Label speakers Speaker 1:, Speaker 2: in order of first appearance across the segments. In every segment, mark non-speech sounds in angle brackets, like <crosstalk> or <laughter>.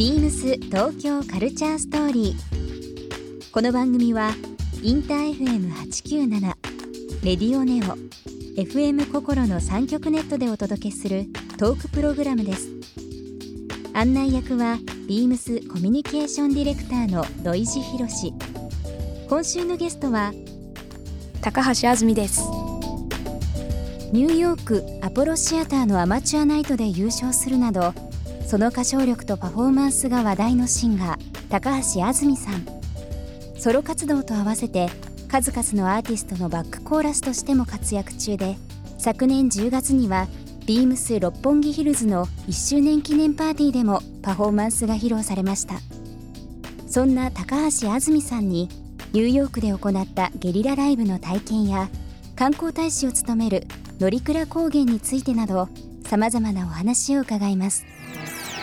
Speaker 1: ビームス東京カルチャーストーリー。この番組はインター FM897 レディオネオ FM 心の三極ネットでお届けするトークプログラムです。案内役はビームスコミュニケーションディレクターの土井博志。今週のゲストは
Speaker 2: 高橋あずみです
Speaker 1: ニューヨークアポロシアターのアマチュアナイトで優勝するなどその歌唱力とパフォーマンスが話題のシンガー高橋あずみさん。ソロ活動と合わせて数々のアーティストのバックコーラスとしても活躍中で昨年10月にはビームス六本木ヒルズの1周年記念パーティーでもパフォーマンスが披露されました。そんな高橋あずみさんにニューヨークで行ったゲリラライブの体験や観光大使を務める乗鞍高原についてなどさまざまなお話を伺います。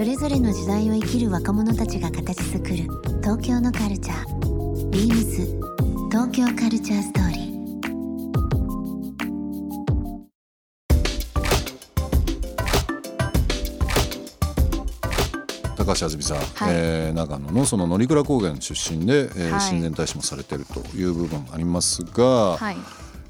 Speaker 3: それぞれの時代を生きる若者たちが形作る東京のカルチャー。ビームス東京カルチャーストーリー。
Speaker 4: 高橋あずみさん、えー長野のその乗鞍高原出身で、えー
Speaker 2: はい。
Speaker 4: 親善大使もされているという部分ありますが、
Speaker 2: はい。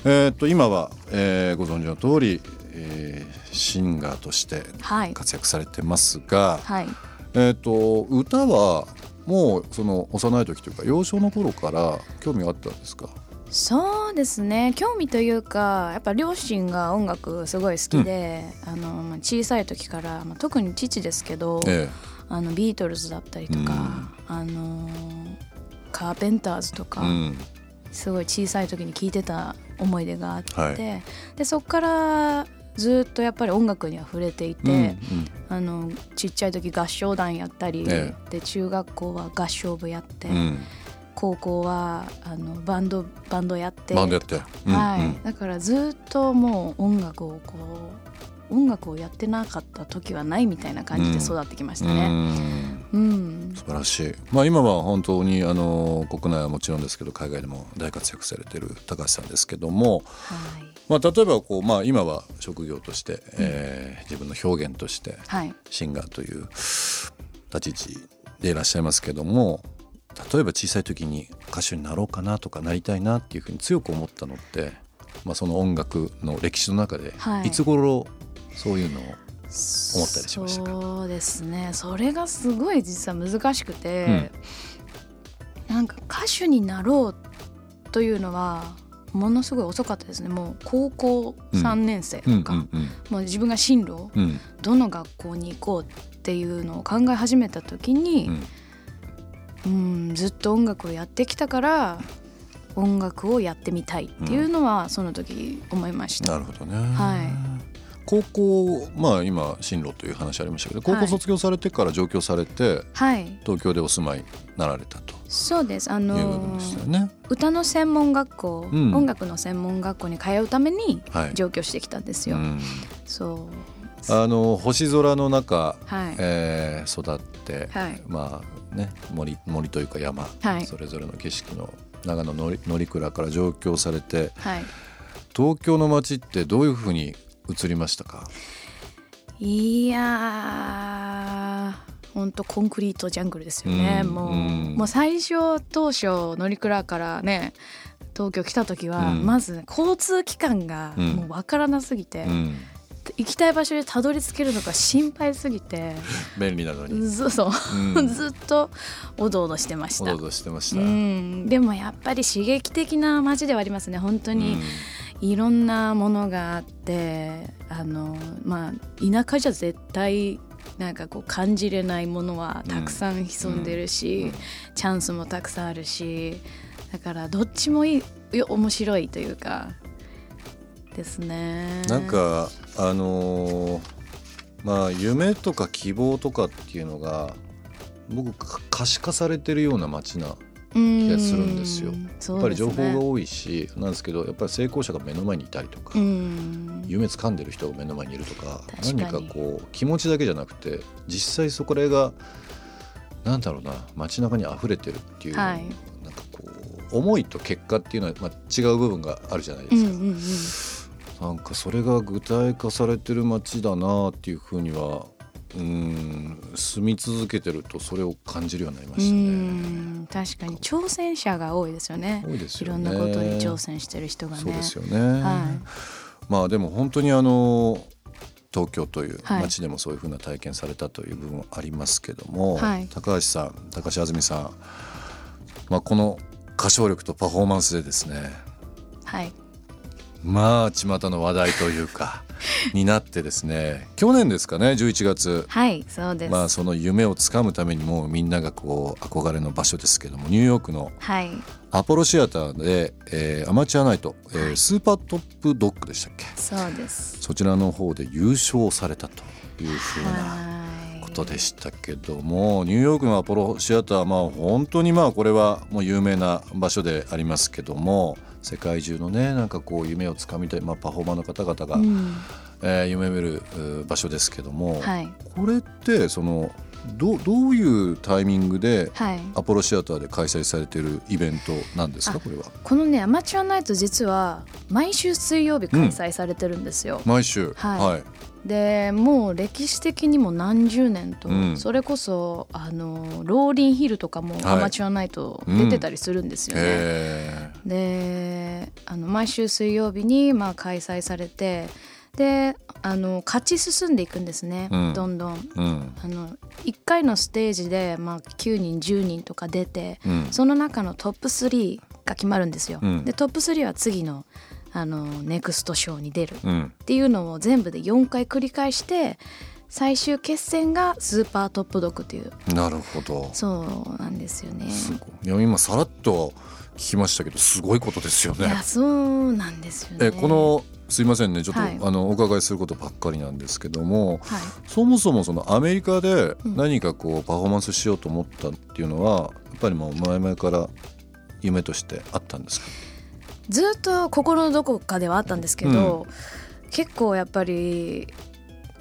Speaker 4: えー、と今は、えーご存知の通り、えーシンガーとして
Speaker 2: はい。
Speaker 4: 活躍されてますが、
Speaker 2: はい。
Speaker 4: えー、と歌はもうその幼い時というか幼少の頃から興味があったんですか？
Speaker 2: そうですね。興味というかやっぱ両親が音楽すごい好きで、あのまあ小さい時から、まあ、特に父ですけど、
Speaker 4: え
Speaker 2: あのビートルズだったりとか、あのカーペンターズとか、
Speaker 4: えうん。
Speaker 2: すごい小さい時に聴いてた思い出があって、
Speaker 4: はい。
Speaker 2: でそこからずっとやっぱり音楽には触れていて、
Speaker 4: うんうん。
Speaker 2: あのちっちゃい時合唱団やったり、
Speaker 4: え
Speaker 2: で中学校は合唱部やって、
Speaker 4: うん。
Speaker 2: 高校はあのバンドバンドやって。
Speaker 4: バンドやって、うん
Speaker 2: はい、
Speaker 4: うん。
Speaker 2: だからずっともう音楽をこう音楽をやってなかった時はないみたいな感じで育ってきましたね。うん、
Speaker 4: 素晴らしい、まあ、今は本当にあの国内はもちろんですけど海外でも大活躍されている高橋さんですけども、
Speaker 2: はい。
Speaker 4: まあ、例えばこう、まあ、今は職業として、えー自分の表現として
Speaker 2: はい。
Speaker 4: シンガーという立ち位置でいらっしゃいますけども例えば小さい時に歌手になろうかなとかなりたいなっていうふうに強く思ったのって、まあ、その音楽の歴史の中で、
Speaker 2: はい。
Speaker 4: い、つ頃そういうのを思ったりしましたか？
Speaker 2: そうですね。それがすごい実は難しくて、なんか歌手になろうというのはものすごい遅かったですね。もう高校3年生とか、
Speaker 4: うんうん
Speaker 2: もう自分が進路
Speaker 4: うんうん。
Speaker 2: どの学校に行こうっていうのを考え始めた時に、うん、ずっと音楽をやってきたから音楽をやってみたいっていうのはその時思いました。
Speaker 4: なるほどね。
Speaker 2: はい
Speaker 4: 高校まあ今進路という話ありましたけど高校卒業されてから上京されて、
Speaker 2: はい、
Speaker 4: 東京でお住まいになられたと。
Speaker 2: そうです。あの
Speaker 4: いう部分でしたよね。
Speaker 2: 歌の専門学校、
Speaker 4: うん。
Speaker 2: 音楽の専門学校に通うために
Speaker 4: はい。
Speaker 2: 上京してきたんですよ。
Speaker 4: うん。
Speaker 2: そう。
Speaker 4: あの星空の中、
Speaker 2: はい、
Speaker 4: えー育って、
Speaker 2: はい。
Speaker 4: まあね森森というか山、
Speaker 2: はい。
Speaker 4: それぞれの景色の長野のり乗鞍から上京されて
Speaker 2: はい、
Speaker 4: 東京の街ってどういうふうに映りましたか？
Speaker 2: いやーほんとコンクリートジャングルですよね、
Speaker 4: うん
Speaker 2: もう,、
Speaker 4: うん。
Speaker 2: もう最初当初乗鞍からね東京来た時は、
Speaker 4: うん。
Speaker 2: まずね交通機関が
Speaker 4: うん。
Speaker 2: もう分からなすぎて、
Speaker 4: うん、
Speaker 2: 行きたい場所でたどり着けるのが心配すぎて
Speaker 4: 便利なのに。
Speaker 2: ずそう、
Speaker 4: うん。<laughs>
Speaker 2: ずっとおどおどしてました。
Speaker 4: おどお。どしてまし
Speaker 2: う
Speaker 4: た。
Speaker 2: ん、でもやっぱり刺激的な街ではありますね本当に、いろんなものがあってあのまあ田舎じゃ絶対なんかこう感じれないものはたくさん潜んでるし、
Speaker 4: うん
Speaker 2: チャンスもたくさんあるしだからどっちもいいよ面白いというかですね。
Speaker 4: なんかあのーまあ夢とか希望とかっていうのが僕か可視化されてるような街な
Speaker 2: 気
Speaker 4: がするんですよ。
Speaker 2: や
Speaker 4: やっぱり情報が多いしなんですけどやっぱり成功者が目の前にいたりとか、
Speaker 2: うん。
Speaker 4: 夢掴んでる人が目の前にいるとか何かこう気持ちだけじゃなくて実際そこらがなんだろうな街中に溢れてるっていう、
Speaker 2: はい。
Speaker 4: なんかこう思いと結果っていうのは、まあ、違う部分があるじゃないで
Speaker 2: うん
Speaker 4: すか。
Speaker 2: うんうん
Speaker 4: なんかそれが具体化されてる街だなっていうふうにはうん住み続けてるとそれを感じるようになりま
Speaker 2: う
Speaker 4: したね。
Speaker 2: ん確かに挑戦者が多いですよね。
Speaker 4: 多いです
Speaker 2: いろ
Speaker 4: よね。
Speaker 2: んなことに挑戦してる人がね。
Speaker 4: そうですよね。
Speaker 2: は
Speaker 4: まあでも本当にあの東京という
Speaker 2: はい。
Speaker 4: 街でもそういうふうな体験されたという部分はありますけども、
Speaker 2: はい。
Speaker 4: 高橋さん高橋あずみさん、まあ、この歌唱力とパフォーマンスでですね
Speaker 2: はい
Speaker 4: まあ巷の話題というか <laughs> になってですね去年ですかね11月。
Speaker 2: はいそうです、
Speaker 4: まあその夢をつかむためにもうみんながこう憧れの場所ですけどもニューヨークの
Speaker 2: はい。
Speaker 4: アポロシアターで、えーアマチュアナイト、えースーパートップドッグでしたっけ？
Speaker 2: そうです。
Speaker 4: そちらの方で優勝されたというふうな
Speaker 2: はい。
Speaker 4: ことでしたけどもニューヨークのアポロシアターまあ本当にまあこれはもう有名な場所でありますけども世界中のねなんかこう夢をつかみたい、まあ、パフォーマーの方々が、
Speaker 2: うん。
Speaker 4: えー夢見るう場所ですけども、
Speaker 2: はい。
Speaker 4: これってそのどどういうタイミングで
Speaker 2: はい。
Speaker 4: アポロシアターで開催されているイベントなんですか？
Speaker 2: あ
Speaker 4: これは。
Speaker 2: このねアマチュアナイト実は毎週水曜日開催されてるんですよ、
Speaker 4: 毎週。
Speaker 2: はい。
Speaker 4: はい。
Speaker 2: でもう歴史的にも何十年と、
Speaker 4: うん。
Speaker 2: それこそあのローリンヒルとかも
Speaker 4: はい。
Speaker 2: アマチュアナイト出てたりするんですよね。
Speaker 4: へ
Speaker 2: であの毎週水曜日にまあ開催されてであの勝ち進んでいくんですね、
Speaker 4: うん
Speaker 2: どんどん。
Speaker 4: ーうん
Speaker 2: あの1回のステージで、まあ、9人10人とか出て
Speaker 4: うん
Speaker 2: その中のトップ3が決まるんですよ。
Speaker 4: うん
Speaker 2: でトップ3は次のあのネクストショーに出る
Speaker 4: うん
Speaker 2: っていうのを全部で4回繰り返して最終決戦がスーパートップドッグっていう
Speaker 4: なるほど
Speaker 2: そうなんですよね。
Speaker 4: すごいいや今さらっと聞きましたけどすごいことですよね
Speaker 2: いや。そうなんですよね。
Speaker 4: えこのすいませんね。ちょっと、
Speaker 2: はい。
Speaker 4: あのお伺いすることばっかりなんですけども
Speaker 2: はい。
Speaker 4: そもそもそのアメリカで
Speaker 2: うん。
Speaker 4: 何かこうパフォーマンスしようと思ったっていうのはやっぱりもう前々から夢としてあったんですか？
Speaker 2: ずっと心のどこかではあったんですけど、結構やっぱり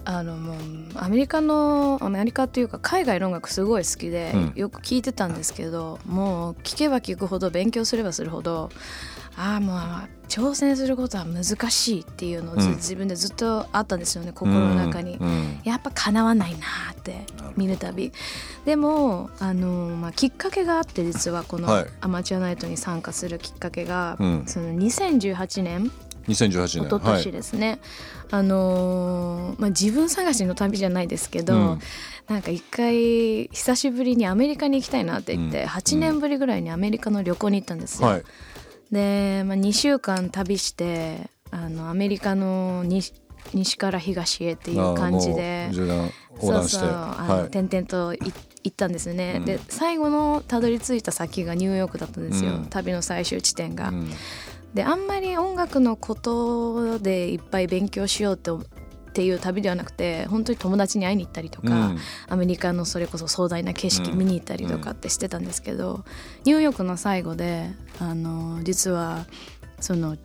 Speaker 2: あのもうアメリカのアメリカっていうか海外の音楽すごい好きで、
Speaker 4: うん。
Speaker 2: よく聞いてたんですけどもう聞けば聞くほど勉強すればするほどああもう挑戦することは難しいっていうのをず、
Speaker 4: うん。
Speaker 2: 自分でずっとあったんですよね心の中に。
Speaker 4: うんうん
Speaker 2: やっぱ叶わないなーって見るたび。でもあの、まあ、きっかけがあって実はこの
Speaker 4: はい。
Speaker 2: アマチュアナイトに参加するきっかけが、
Speaker 4: うん。
Speaker 2: その2018年
Speaker 4: 2018
Speaker 2: 一
Speaker 4: 年
Speaker 2: 昨年ですね、あのーまあ、自分探しの旅じゃないですけど、
Speaker 4: うん。
Speaker 2: なんか一回久しぶりにアメリカに行きたいなって言って、
Speaker 4: うん。
Speaker 2: 8年ぶりぐらいにアメリカの旅行に行ったんですよ。
Speaker 4: はい
Speaker 2: で、まあ、2週間旅してあのアメリカの西西から東へっていう感じでそうそうあの、
Speaker 4: はい。
Speaker 2: 転々とい行ったんですよね、
Speaker 4: うん。
Speaker 2: で最後のたどり着いた先がニューヨークだったんですよ、
Speaker 4: うん。
Speaker 2: 旅の最終地点が。
Speaker 4: うん。
Speaker 2: であんまり音楽のことでいっぱい勉強しようってっていう旅ではなくて本当に友達に会いに行ったりとか、
Speaker 4: うん。
Speaker 2: アメリカのそれこそ壮大な景色
Speaker 4: うん。
Speaker 2: 見に行ったりとかってしてたんですけど、ニューヨークの最後であの実はその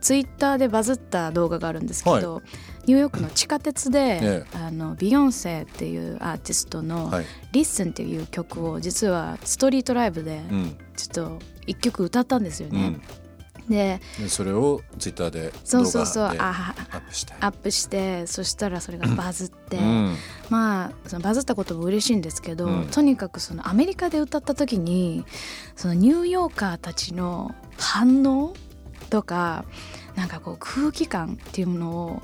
Speaker 2: ツイッターでバズった動画があるんですけど、ニューヨークの地下鉄で、
Speaker 4: え。
Speaker 2: あのビヨンセっていうアーティストの
Speaker 4: はい「
Speaker 2: Listen」っていう曲を実はストリートライブで
Speaker 4: うん。
Speaker 2: ちょっと一曲歌ったんですよね。
Speaker 4: うん
Speaker 2: で
Speaker 4: でそれをツイッターで動画でアップして。
Speaker 2: アップしてそしたらそれがバズって、
Speaker 4: うん。
Speaker 2: まあそのバズったことも嬉しいんですけど、
Speaker 4: うん。
Speaker 2: とにかくそのアメリカで歌った時にそのニューヨーカーたちの反応とかなんかこう空気感っていうものを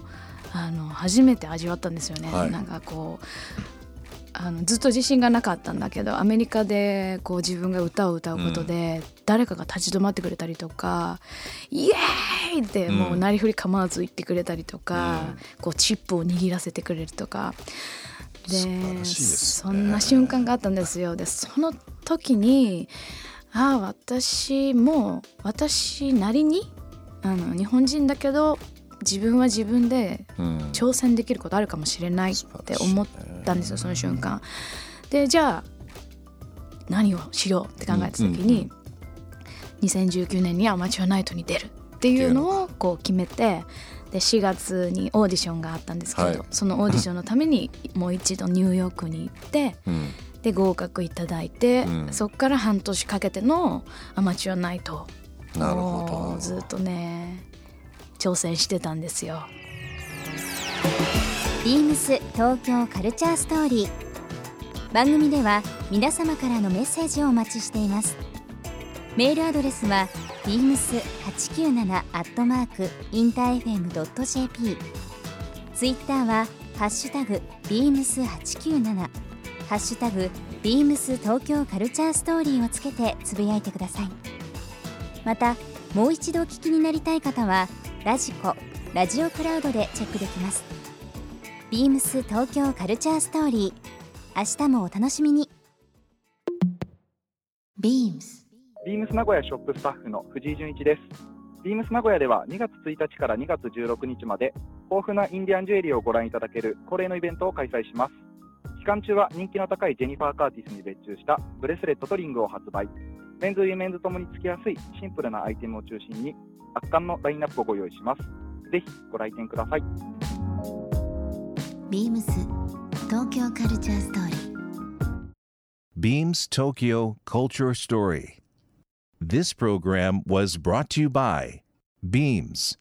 Speaker 2: あの初めて味わったんですよね。
Speaker 4: はい。
Speaker 2: なんかこうあのずっと自信がなかったんだけどアメリカでこう自分が歌を歌うことで、誰かが立ち止まってくれたりとか「イエーイ!」ってもうなりふり構わず言ってくれたりとか、こうチップを握らせてくれるとか。
Speaker 4: ですね
Speaker 2: そんな瞬間があったんですよ。でその時にああ私も私なりにあの日本人だけど自分は自分で
Speaker 4: うん。
Speaker 2: 挑戦できることあるかもしれないって思ったんですよその瞬間。でじゃあ何をしようって考えた時に、
Speaker 4: うん
Speaker 2: 2019年にアマチュアナイトに出るっていうのをこう決めてで4月にオーディションがあったんですけど、
Speaker 4: はい。
Speaker 2: そのオーディションのために <laughs> もう一度ニューヨークに行って
Speaker 4: うん。
Speaker 2: で合格いただいて、
Speaker 4: うん。
Speaker 2: そっから半年かけてのアマチュアナイト
Speaker 4: なるほど。
Speaker 2: をずっとね挑戦してたんですよ。
Speaker 1: ビームス東京カルチャーストーリー。番組では皆様からのメッセージをお待ちしています。メールアドレスは beams897 アットマークインター FM.jp ツイッターはハッシュタグ beams897 ハッシュタグ beams 東京カルチャーストーリーをつけてつぶやいてください。またもう一度お聞きになりたい方はラジコラジオクラウドでチェックできますビームス東京カルチャーストーリー明日もお楽しみに
Speaker 3: ビームス
Speaker 5: ビームス名古屋ショップスタッフの藤井純一です。ビームス名古屋では2月1日から2月16日まで豊富なインディアンジュエリーをご覧いただける恒例のイベントを開催します。期間中は人気の高いジェニファー・カーティスに別注したブレスレットとリングを発売。メンズ・ウィメンズともにつけやすいシンプルなアイテムを中心に圧巻のラインナップをご用意します。ぜひご来店ください。
Speaker 3: ビームス東京カルチャーストーリー
Speaker 6: Beams Tokyo Culture Story. This program was brought to you by Beams.